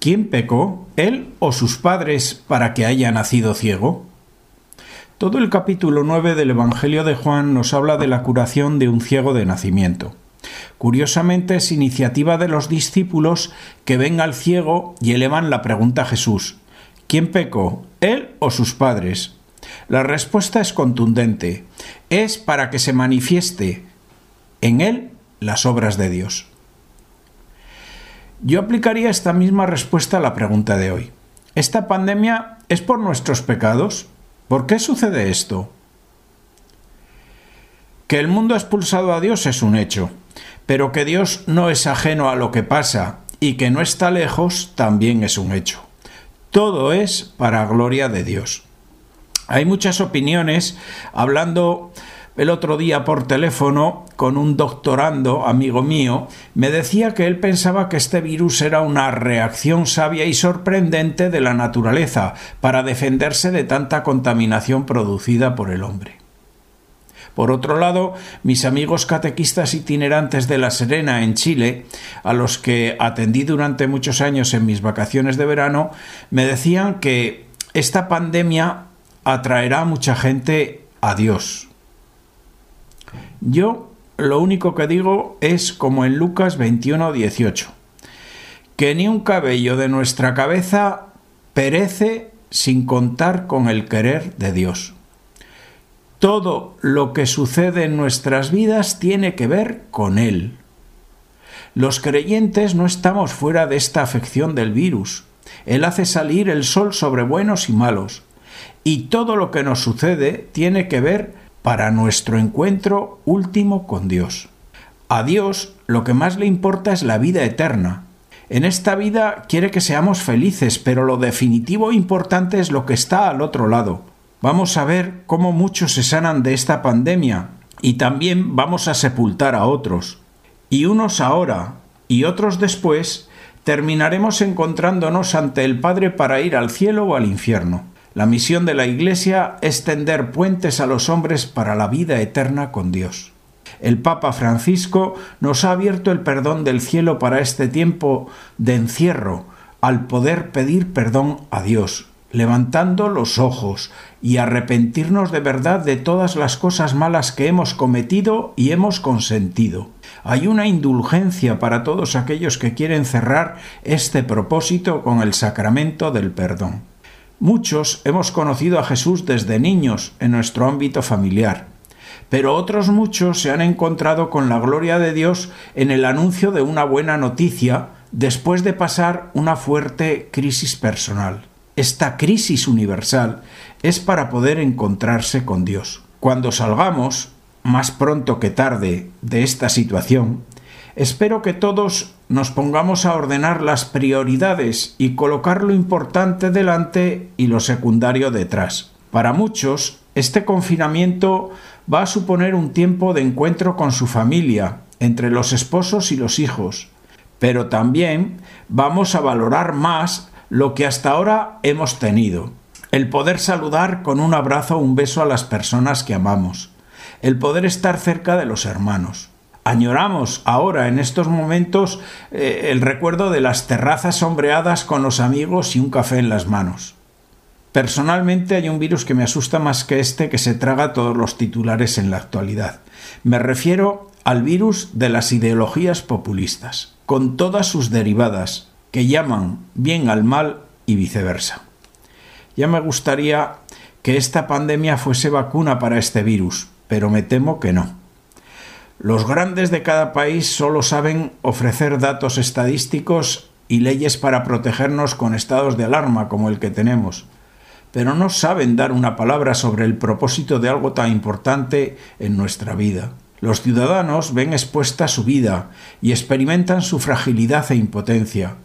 ¿quién pecó, él o sus padres, para que haya nacido ciego? Todo el capítulo 9 del Evangelio de Juan nos habla de la curación de un ciego de nacimiento. Curiosamente es iniciativa de los discípulos que ven al ciego y elevan la pregunta a Jesús ¿Quién pecó, él o sus padres? La respuesta es contundente. Es para que se manifieste en él las obras de Dios. Yo aplicaría esta misma respuesta a la pregunta de hoy. ¿Esta pandemia es por nuestros pecados? ¿Por qué sucede esto? Que el mundo ha expulsado a Dios es un hecho, pero que Dios no es ajeno a lo que pasa y que no está lejos también es un hecho. Todo es para gloria de Dios. Hay muchas opiniones hablando el otro día por teléfono con un doctorando amigo mío, me decía que él pensaba que este virus era una reacción sabia y sorprendente de la naturaleza para defenderse de tanta contaminación producida por el hombre. Por otro lado, mis amigos catequistas itinerantes de La Serena, en Chile, a los que atendí durante muchos años en mis vacaciones de verano, me decían que esta pandemia atraerá a mucha gente a Dios, yo lo único que digo es como en Lucas 21, 18, que ni un cabello de nuestra cabeza perece sin contar con el querer de Dios. Todo lo que sucede en nuestras vidas tiene que ver con Él. Los creyentes no estamos fuera de esta afección del virus. Él hace salir el sol sobre buenos y malos. Y todo lo que nos sucede tiene que ver para nuestro encuentro último con Dios. A Dios lo que más le importa es la vida eterna. En esta vida quiere que seamos felices, pero lo definitivo e importante es lo que está al otro lado. Vamos a ver cómo muchos se sanan de esta pandemia y también vamos a sepultar a otros. Y unos ahora y otros después terminaremos encontrándonos ante el Padre para ir al cielo o al infierno. La misión de la Iglesia es tender puentes a los hombres para la vida eterna con Dios. El Papa Francisco nos ha abierto el perdón del cielo para este tiempo de encierro, al poder pedir perdón a Dios, levantando los ojos y arrepentirnos de verdad de todas las cosas malas que hemos cometido y hemos consentido. Hay una indulgencia para todos aquellos que quieren cerrar este propósito con el sacramento del perdón. Muchos hemos conocido a Jesús desde niños en nuestro ámbito familiar, pero otros muchos se han encontrado con la gloria de Dios en el anuncio de una buena noticia después de pasar una fuerte crisis personal. Esta crisis universal es para poder encontrarse con Dios. Cuando salgamos, más pronto que tarde, de esta situación, espero que todos nos pongamos a ordenar las prioridades y colocar lo importante delante y lo secundario detrás. Para muchos, este confinamiento va a suponer un tiempo de encuentro con su familia, entre los esposos y los hijos, pero también vamos a valorar más lo que hasta ahora hemos tenido. El poder saludar con un abrazo o un beso a las personas que amamos, el poder estar cerca de los hermanos, Añoramos ahora, en estos momentos, eh, el recuerdo de las terrazas sombreadas con los amigos y un café en las manos. Personalmente hay un virus que me asusta más que este que se traga todos los titulares en la actualidad. Me refiero al virus de las ideologías populistas, con todas sus derivadas, que llaman bien al mal y viceversa. Ya me gustaría que esta pandemia fuese vacuna para este virus, pero me temo que no. Los grandes de cada país solo saben ofrecer datos estadísticos y leyes para protegernos con estados de alarma como el que tenemos, pero no saben dar una palabra sobre el propósito de algo tan importante en nuestra vida. Los ciudadanos ven expuesta su vida y experimentan su fragilidad e impotencia.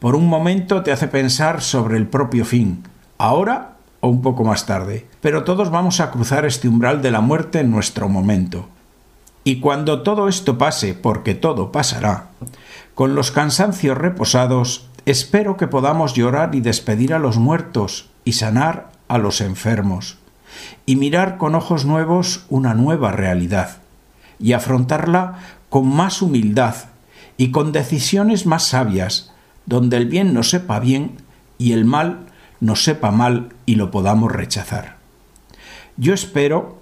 Por un momento te hace pensar sobre el propio fin, ahora o un poco más tarde, pero todos vamos a cruzar este umbral de la muerte en nuestro momento. Y cuando todo esto pase, porque todo pasará, con los cansancios reposados, espero que podamos llorar y despedir a los muertos y sanar a los enfermos, y mirar con ojos nuevos una nueva realidad, y afrontarla con más humildad y con decisiones más sabias, donde el bien nos sepa bien y el mal nos sepa mal y lo podamos rechazar. Yo espero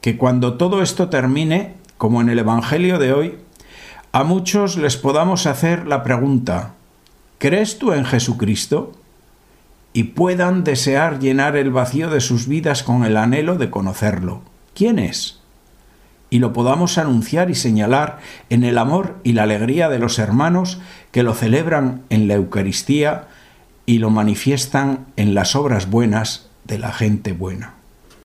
que cuando todo esto termine, como en el Evangelio de hoy, a muchos les podamos hacer la pregunta, ¿crees tú en Jesucristo? Y puedan desear llenar el vacío de sus vidas con el anhelo de conocerlo. ¿Quién es? Y lo podamos anunciar y señalar en el amor y la alegría de los hermanos que lo celebran en la Eucaristía y lo manifiestan en las obras buenas de la gente buena.